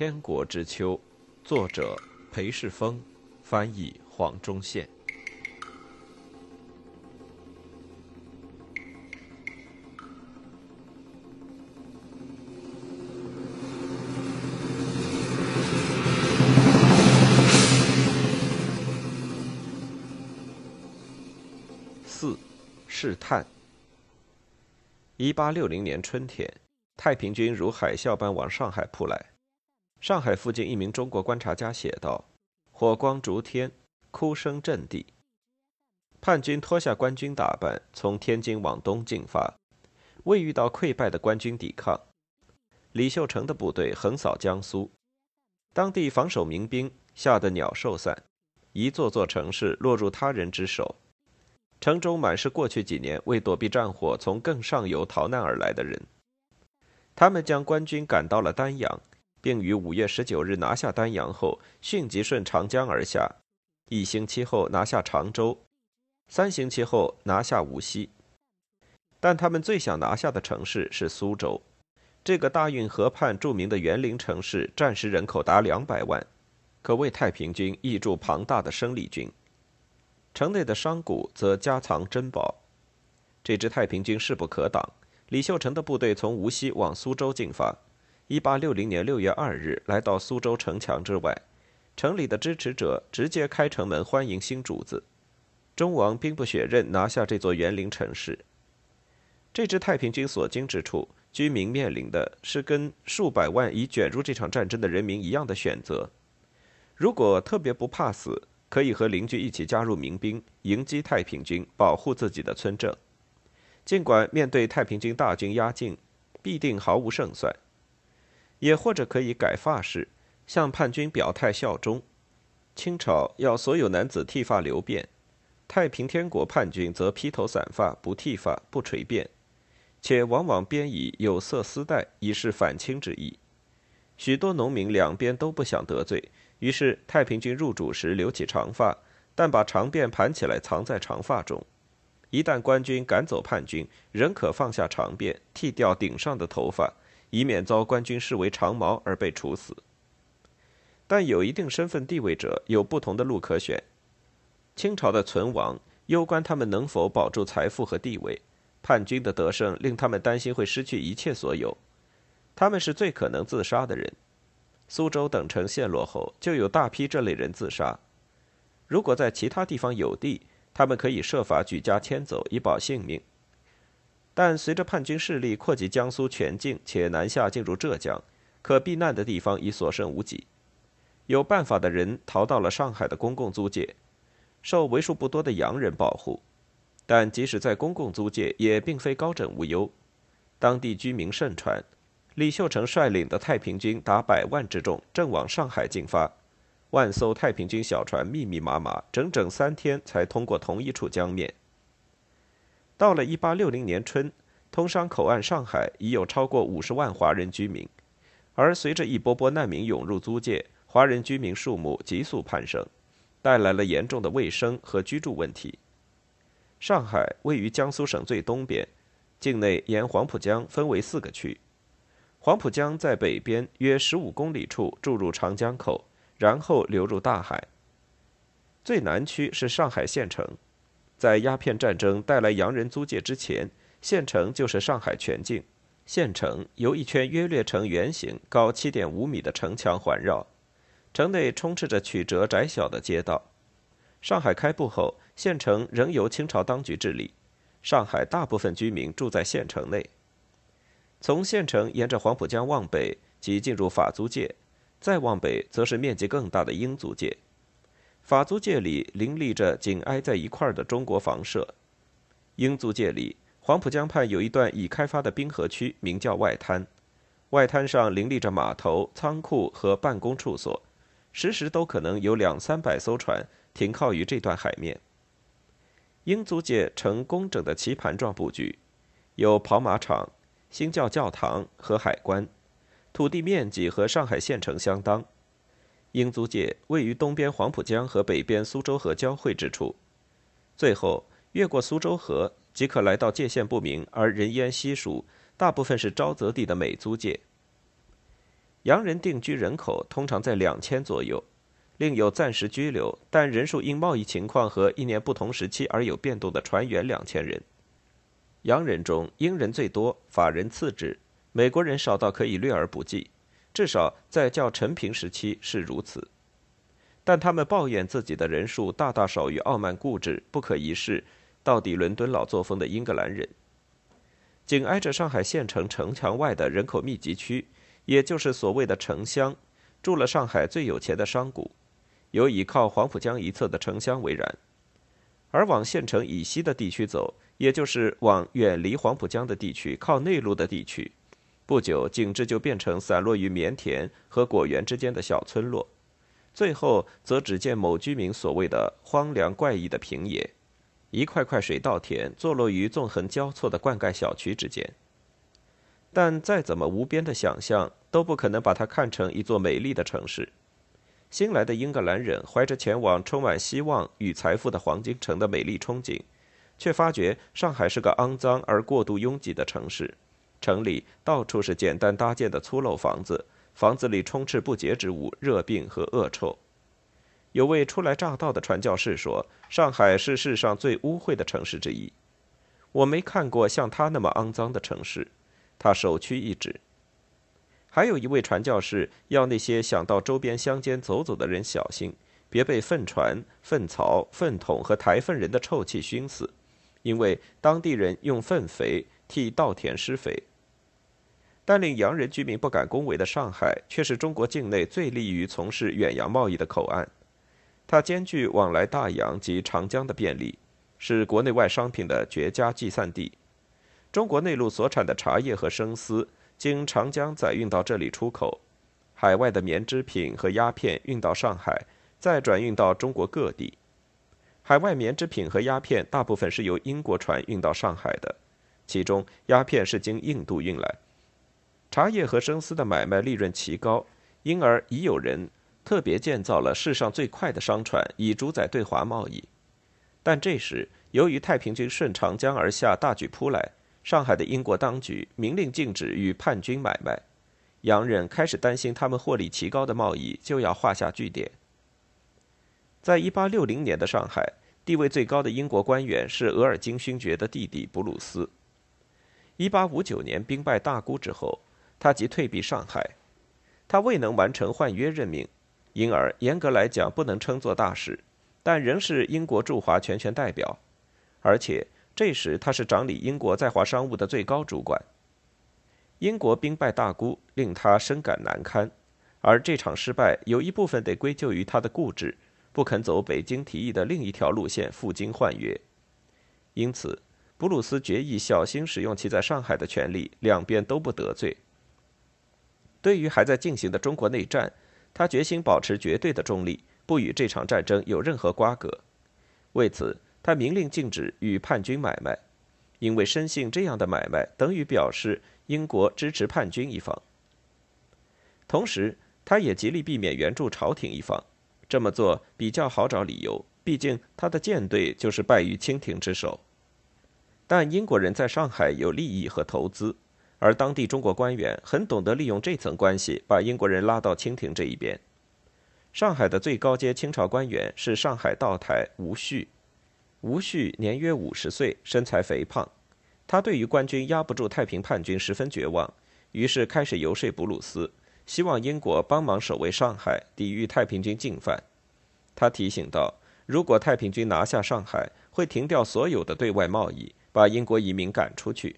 天国之秋》，作者裴世峰，翻译黄忠宪。四，试探。一八六零年春天。太平军如海啸般往上海扑来。上海附近一名中国观察家写道：“火光烛天，哭声震地。”叛军脱下官军打扮，从天津往东进发，未遇到溃败的官军抵抗。李秀成的部队横扫江苏，当地防守民兵吓得鸟兽散，一座座城市落入他人之手，城中满是过去几年为躲避战火从更上游逃难而来的人。他们将官军赶到了丹阳，并于五月十九日拿下丹阳后，迅即顺长江而下，一星期后拿下常州，三星期后拿下无锡。但他们最想拿下的城市是苏州，这个大运河畔著名的园林城市，战时人口达两百万，可谓太平军挹注庞大的生力军。城内的商贾则家藏珍宝，这支太平军势不可挡。李秀成的部队从无锡往苏州进发。一八六零年六月二日，来到苏州城墙之外，城里的支持者直接开城门欢迎新主子。忠王兵不血刃拿下这座园林城市。这支太平军所经之处，居民面临的是跟数百万已卷入这场战争的人民一样的选择：如果特别不怕死，可以和邻居一起加入民兵，迎击太平军，保护自己的村镇。尽管面对太平军大军压境，必定毫无胜算；也或者可以改发式，向叛军表态效忠。清朝要所有男子剃发留辫，太平天国叛军则披头散发，不剃发，不垂辫，且往往编以有色丝带，以示反清之意。许多农民两边都不想得罪，于是太平军入主时留起长发，但把长辫盘起来藏在长发中。一旦官军赶走叛军，仍可放下长辫，剃掉顶上的头发，以免遭官军视为长毛而被处死。但有一定身份地位者有不同的路可选。清朝的存亡攸关他们能否保住财富和地位，叛军的得胜令他们担心会失去一切所有，他们是最可能自杀的人。苏州等城陷落后，就有大批这类人自杀。如果在其他地方有地，他们可以设法举家迁走以保性命，但随着叛军势力扩及江苏全境，且南下进入浙江，可避难的地方已所剩无几。有办法的人逃到了上海的公共租界，受为数不多的洋人保护。但即使在公共租界，也并非高枕无忧。当地居民盛传，李秀成率领的太平军达百万之众，正往上海进发。万艘太平军小船密密麻麻，整整三天才通过同一处江面。到了1860年春，通商口岸上海已有超过五十万华人居民，而随着一波波难民涌入租界，华人居民数目急速攀升，带来了严重的卫生和居住问题。上海位于江苏省最东边，境内沿黄浦江分为四个区，黄浦江在北边约十五公里处注入长江口。然后流入大海。最南区是上海县城，在鸦片战争带来洋人租界之前，县城就是上海全境。县城由一圈约略呈圆形、高七点五米的城墙环绕，城内充斥着曲折窄小的街道。上海开埠后，县城仍由清朝当局治理，上海大部分居民住在县城内。从县城沿着黄浦江往北，即进入法租界。再往北，则是面积更大的英租界。法租界里林立着紧挨在一块儿的中国房舍。英租界里，黄浦江畔有一段已开发的滨河区，名叫外滩。外滩上林立着码头、仓库和办公处所，时时都可能有两三百艘船停靠于这段海面。英租界呈工整的棋盘状布局，有跑马场、新教教堂和海关。土地面积和上海县城相当，英租界位于东边黄浦江和北边苏州河交汇之处，最后越过苏州河即可来到界限不明而人烟稀疏、大部分是沼泽地的美租界。洋人定居人口通常在两千左右，另有暂时居留但人数因贸易情况和一年不同时期而有变动的船员两千人。洋人中，英人最多，法人次之，美国人少到可以略而不计，至少在较陈平时期是如此。但他们抱怨自己的人数大大少于傲慢固执、不可一世、到底伦敦老作风的英格兰人。紧挨着上海县城城墙外的人口密集区，也就是所谓的城乡，住了上海最有钱的商贾，有以靠黄浦江一侧的城乡为然。而往县城以西的地区走。也就是往远离黄浦江的地区、靠内陆的地区，不久景致就变成散落于棉田和果园之间的小村落，最后则只见某居民所谓的荒凉怪异的平野，一块块水稻田坐落于纵横交错的灌溉小区之间。但再怎么无边的想象，都不可能把它看成一座美丽的城市。新来的英格兰人怀着前往充满希望与财富的黄金城的美丽憧憬。却发觉上海是个肮脏而过度拥挤的城市，城里到处是简单搭建的粗陋房子，房子里充斥不洁之物、热病和恶臭。有位初来乍到的传教士说：“上海是世上最污秽的城市之一。”我没看过像他那么肮脏的城市。他首屈一指。还有一位传教士要那些想到周边乡间走走的人小心，别被粪船、粪槽、粪桶和抬粪人的臭气熏死。因为当地人用粪肥替稻田施肥，但令洋人居民不敢恭维的上海，却是中国境内最利于从事远洋贸易的口岸。它兼具往来大洋及长江的便利，是国内外商品的绝佳集散地。中国内陆所产的茶叶和生丝经长江载运到这里出口，海外的棉织品和鸦片运到上海，再转运到中国各地。海外棉织品和鸦片大部分是由英国船运到上海的，其中鸦片是经印度运来。茶叶和生丝的买卖利润奇高，因而已有人特别建造了世上最快的商船，以主宰对华贸易。但这时，由于太平军顺长江而下，大举扑来，上海的英国当局明令禁止与叛军买卖，洋人开始担心他们获利奇高的贸易就要画下句点。在一八六零年的上海。地位最高的英国官员是额尔金勋爵的弟弟布鲁斯。1859年兵败大沽之后，他即退避上海。他未能完成换约任命，因而严格来讲不能称作大使，但仍是英国驻华全权代表。而且这时他是掌理英国在华商务的最高主管。英国兵败大沽，令他深感难堪，而这场失败有一部分得归咎于他的固执。不肯走北京提议的另一条路线赴京换约，因此布鲁斯决意小心使用其在上海的权利，两边都不得罪。对于还在进行的中国内战，他决心保持绝对的中立，不与这场战争有任何瓜葛。为此，他明令禁止与叛军买卖，因为深信这样的买卖等于表示英国支持叛军一方。同时，他也极力避免援助朝廷一方。这么做比较好找理由，毕竟他的舰队就是败于清廷之手。但英国人在上海有利益和投资，而当地中国官员很懂得利用这层关系，把英国人拉到清廷这一边。上海的最高阶清朝官员是上海道台吴旭，吴旭年约五十岁，身材肥胖。他对于官军压不住太平叛军十分绝望，于是开始游说布鲁斯。希望英国帮忙守卫上海，抵御太平军进犯。他提醒道：“如果太平军拿下上海，会停掉所有的对外贸易，把英国移民赶出去。”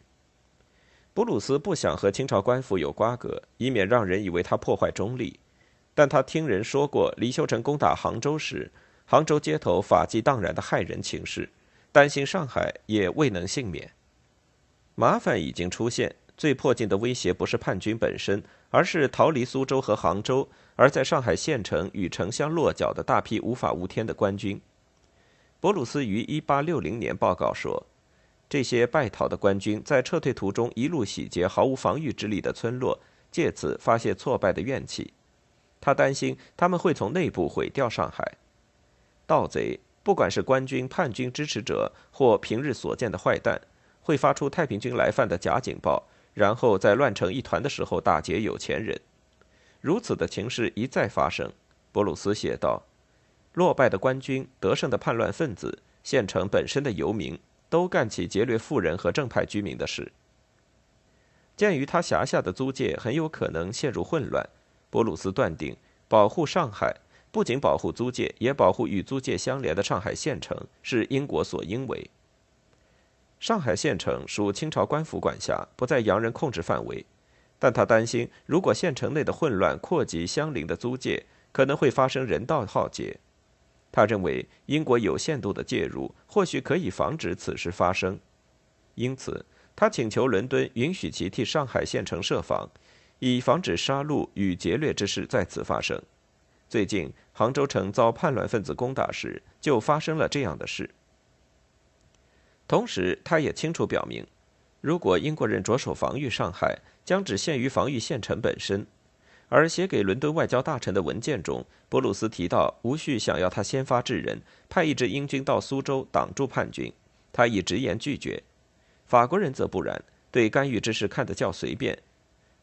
布鲁斯不想和清朝官府有瓜葛，以免让人以为他破坏中立。但他听人说过李秀成攻打杭州时，杭州街头法纪荡然的骇人情事，担心上海也未能幸免。麻烦已经出现。最迫近的威胁不是叛军本身，而是逃离苏州和杭州，而在上海县城与城乡落脚的大批无法无天的官军。博鲁斯于1860年报告说，这些败逃的官军在撤退途中一路洗劫毫无防御之力的村落，借此发泄挫败的怨气。他担心他们会从内部毁掉上海。盗贼，不管是官军、叛军支持者或平日所见的坏蛋，会发出太平军来犯的假警报。然后在乱成一团的时候打劫有钱人，如此的情势一再发生，博鲁斯写道：“落败的官军、得胜的叛乱分子、县城本身的游民，都干起劫掠富人和正派居民的事。”鉴于他辖下的租界很有可能陷入混乱，博鲁斯断定保护上海不仅保护租界，也保护与租界相连的上海县城是英国所应为。上海县城属清朝官府管辖，不在洋人控制范围。但他担心，如果县城内的混乱扩及相邻的租界，可能会发生人道浩劫。他认为，英国有限度的介入或许可以防止此事发生。因此，他请求伦敦允许其替上海县城设防，以防止杀戮与劫掠之事再次发生。最近，杭州城遭叛乱分子攻打时，就发生了这样的事。同时，他也清楚表明。如果英国人着手防御上海，将只限于防御县城本身。而写给伦敦外交大臣的文件中，博鲁斯提到无需想要他先发制人，派一支英军到苏州挡住叛军，他已直言拒绝。法国人则不然，对干预之事看得较随便。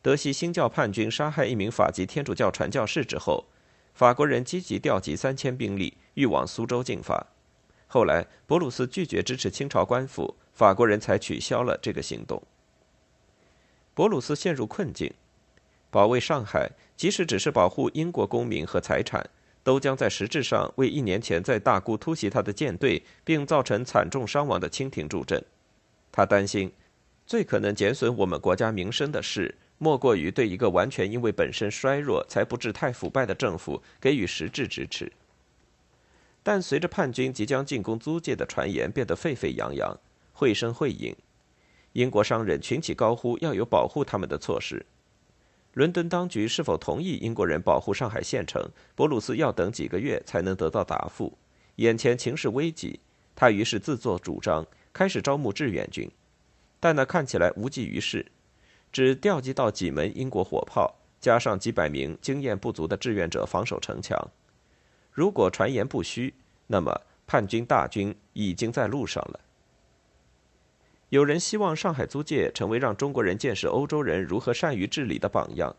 德西新教叛军杀害一名法籍天主教传教士之后，法国人积极调集三千兵力，欲往苏州进发。后来，博鲁斯拒绝支持清朝官府，法国人才取消了这个行动。博鲁斯陷入困境，保卫上海，即使只是保护英国公民和财产，都将在实质上为一年前在大沽突袭他的舰队并造成惨重伤亡的清廷助阵。他担心，最可能减损我们国家名声的事，莫过于对一个完全因为本身衰弱才不致太腐败的政府给予实质支持。但随着叛军即将进攻租界的传言变得沸沸扬扬，绘声绘影，英国商人群起高呼要有保护他们的措施。伦敦当局是否同意英国人保护上海县城？博鲁斯要等几个月才能得到答复。眼前情势危急，他于是自作主张开始招募志愿军，但那看起来无济于事，只调集到几门英国火炮，加上几百名经验不足的志愿者防守城墙。如果传言不虚，那么叛军大军已经在路上了。有人希望上海租界成为让中国人见识欧洲人如何善于治理的榜样，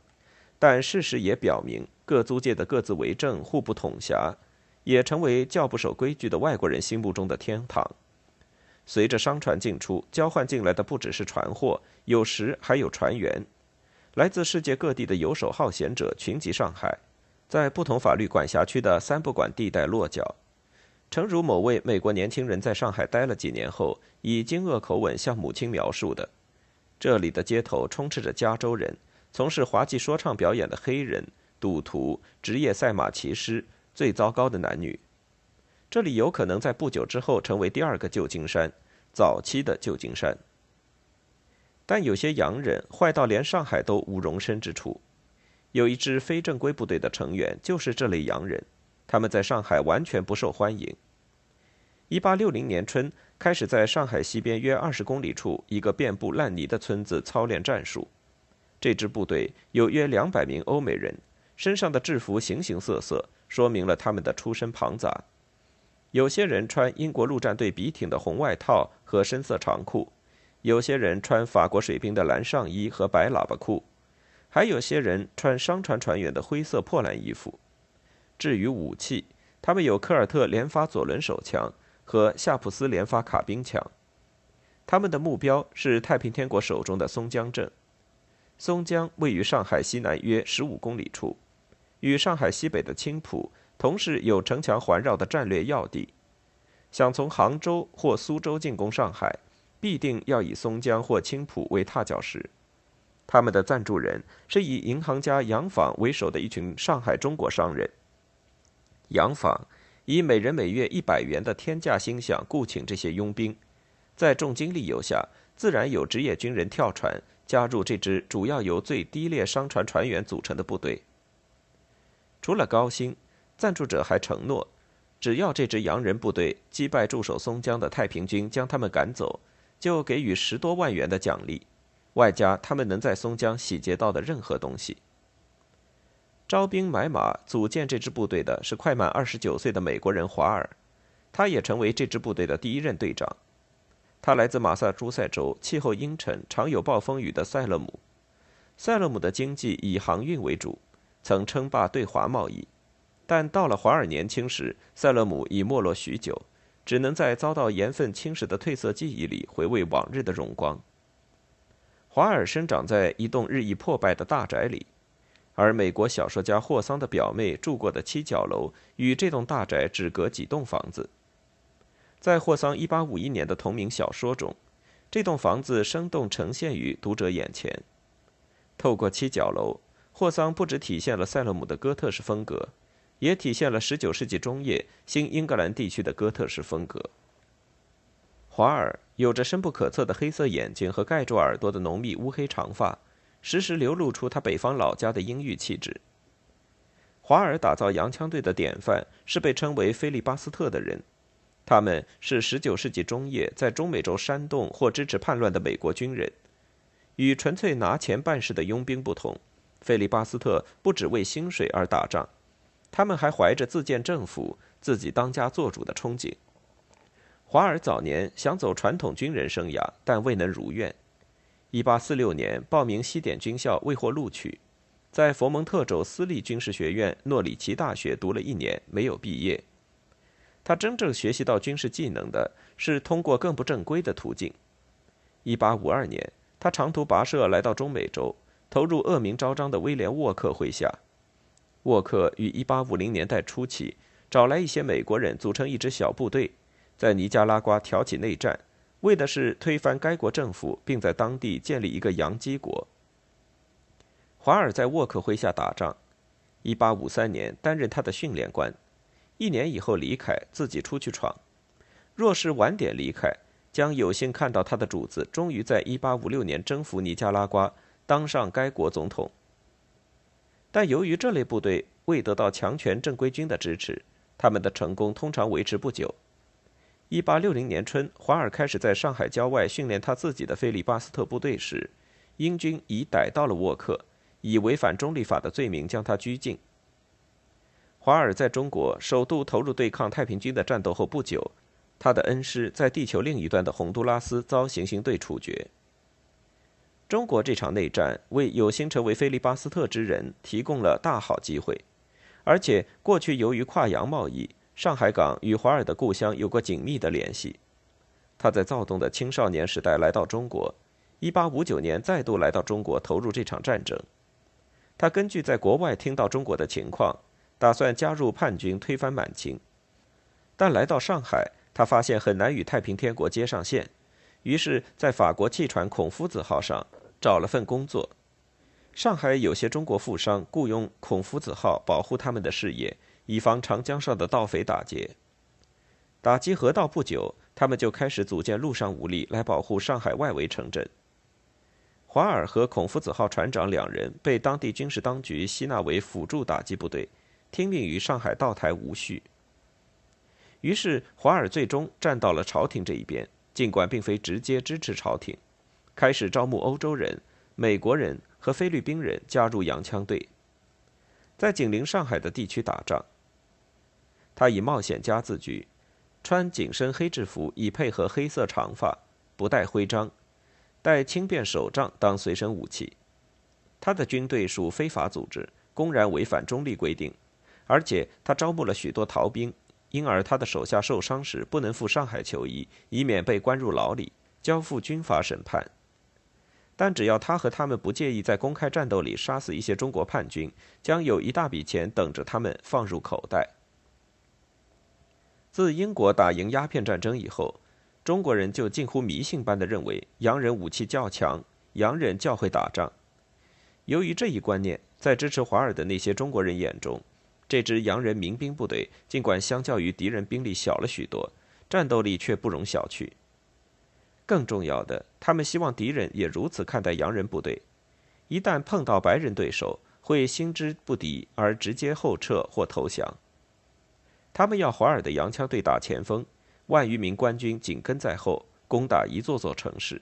但事实也表明，各租界的各自为政、互不统辖，也成为较不守规矩的外国人心目中的天堂。随着商船进出，交换进来的不只是船货，有时还有船员，来自世界各地的游手好闲者群集上海。在不同法律管辖区的三不管地带落脚，诚如某位美国年轻人在上海待了几年后，以惊愕口吻向母亲描述的：“这里的街头充斥着加州人，从事滑稽说唱表演的黑人、赌徒、职业赛马骑师，最糟糕的男女。这里有可能在不久之后成为第二个旧金山，早期的旧金山。但有些洋人坏到连上海都无容身之处。”有一支非正规部队的成员就是这类洋人，他们在上海完全不受欢迎。一八六零年春，开始在上海西边约二十公里处一个遍布烂泥的村子操练战术。这支部队有约两百名欧美人，身上的制服形形色色，说明了他们的出身庞杂。有些人穿英国陆战队笔挺的红外套和深色长裤，有些人穿法国水兵的蓝上衣和白喇叭裤。还有些人穿商船船员的灰色破烂衣服。至于武器，他们有科尔特连发左轮手枪和夏普斯连发卡宾枪。他们的目标是太平天国手中的松江镇。松江位于上海西南约十五公里处，与上海西北的青浦同是有城墙环绕的战略要地。想从杭州或苏州进攻上海，必定要以松江或青浦为踏脚石。他们的赞助人是以银行家杨坊为首的一群上海中国商人。洋坊以每人每月一百元的天价薪饷雇请这些佣兵，在重金利诱下，自然有职业军人跳船加入这支主要由最低劣商船船员组成的部队。除了高薪，赞助者还承诺，只要这支洋人部队击败驻守松江的太平军，将他们赶走，就给予十多万元的奖励。外加他们能在松江洗劫到的任何东西。招兵买马组建这支部队的是快满二十九岁的美国人华尔，他也成为这支部队的第一任队长。他来自马萨诸塞州气候阴沉、常有暴风雨的塞勒姆。塞勒姆的经济以航运为主，曾称霸对华贸易，但到了华尔年轻时，塞勒姆已没落许久，只能在遭到盐分侵蚀的褪色记忆里回味往日的荣光。华尔生长在一栋日益破败的大宅里，而美国小说家霍桑的表妹住过的七角楼与这栋大宅只隔几栋房子。在霍桑1851年的同名小说中，这栋房子生动呈现于读者眼前。透过七角楼，霍桑不只体现了塞勒姆的哥特式风格，也体现了19世纪中叶新英格兰地区的哥特式风格。华尔有着深不可测的黑色眼睛和盖住耳朵的浓密乌黑长发，时时流露出他北方老家的阴郁气质。华尔打造洋枪队的典范是被称为菲利巴斯特的人，他们是19世纪中叶在中美洲煽动或支持叛乱的美国军人。与纯粹拿钱办事的佣兵不同，菲利巴斯特不只为薪水而打仗，他们还怀着自建政府、自己当家作主的憧憬。华尔早年想走传统军人生涯，但未能如愿。1846年报名西点军校，未获录取，在佛蒙特州私立军事学院诺里奇大学读了一年，没有毕业。他真正学习到军事技能的是通过更不正规的途径。1852年，他长途跋涉来到中美洲，投入恶名昭彰的威廉·沃克麾下。沃克于1850年代初期找来一些美国人，组成一支小部队。在尼加拉瓜挑起内战，为的是推翻该国政府，并在当地建立一个洋基国。华尔在沃克麾下打仗，1853年担任他的训练官，一年以后离开，自己出去闯。若是晚点离开，将有幸看到他的主子终于在1856年征服尼加拉瓜，当上该国总统。但由于这类部队未得到强权正规军的支持，他们的成功通常维持不久。一八六零年春，华尔开始在上海郊外训练他自己的菲利巴斯特部队时，英军已逮到了沃克，以违反中立法的罪名将他拘禁。华尔在中国首度投入对抗太平军的战斗后不久，他的恩师在地球另一端的洪都拉斯遭行刑队处决。中国这场内战为有心成为菲利巴斯特之人提供了大好机会，而且过去由于跨洋贸易。上海港与华尔的故乡有过紧密的联系。他在躁动的青少年时代来到中国，1859年再度来到中国投入这场战争。他根据在国外听到中国的情况，打算加入叛军推翻满清。但来到上海，他发现很难与太平天国接上线，于是，在法国汽船“孔夫子号”上找了份工作。上海有些中国富商雇佣“孔夫子号”保护他们的事业。以防长江上的盗匪打劫。打击河道不久，他们就开始组建陆上武力来保护上海外围城镇。华尔和孔夫子号船长两人被当地军事当局吸纳为辅助打击部队，听命于上海道台无序。于是华尔最终站到了朝廷这一边，尽管并非直接支持朝廷，开始招募欧洲人、美国人和菲律宾人加入洋枪队，在紧邻上海的地区打仗。他以冒险家自居，穿紧身黑制服以配合黑色长发，不戴徽章，带轻便手杖当随身武器。他的军队属非法组织，公然违反中立规定，而且他招募了许多逃兵，因而他的手下受伤时不能赴上海求医，以免被关入牢里，交付军法审判。但只要他和他们不介意在公开战斗里杀死一些中国叛军，将有一大笔钱等着他们放入口袋。自英国打赢鸦片战争以后，中国人就近乎迷信般的认为洋人武器较强，洋人较会打仗。由于这一观念，在支持华尔的那些中国人眼中，这支洋人民兵部队尽管相较于敌人兵力小了许多，战斗力却不容小觑。更重要的，他们希望敌人也如此看待洋人部队，一旦碰到白人对手，会心知不敌而直接后撤或投降。他们要华尔的洋枪队打前锋，万余名官军紧跟在后，攻打一座座城市，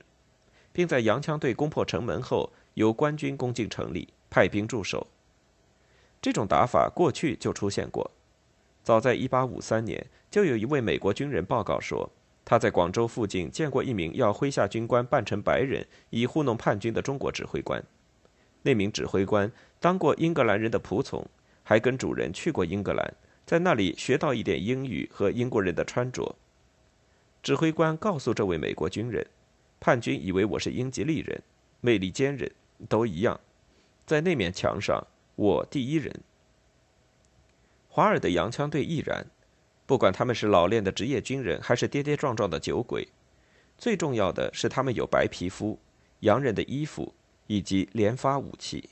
并在洋枪队攻破城门后，由官军攻进城里，派兵驻守。这种打法过去就出现过，早在1853年，就有一位美国军人报告说，他在广州附近见过一名要麾下军官扮成白人以糊弄叛军的中国指挥官。那名指挥官当过英格兰人的仆从，还跟主人去过英格兰，在那里学到一点英语和英国人的穿着。指挥官告诉这位美国军人：“叛军以为我是英吉利人，魅力坚韧，都一样。在那面墙上，我第一人。”华尔的洋枪队亦然，不管他们是老练的职业军人，还是跌跌撞撞的酒鬼，最重要的是他们有白皮肤、洋人的衣服以及连发武器。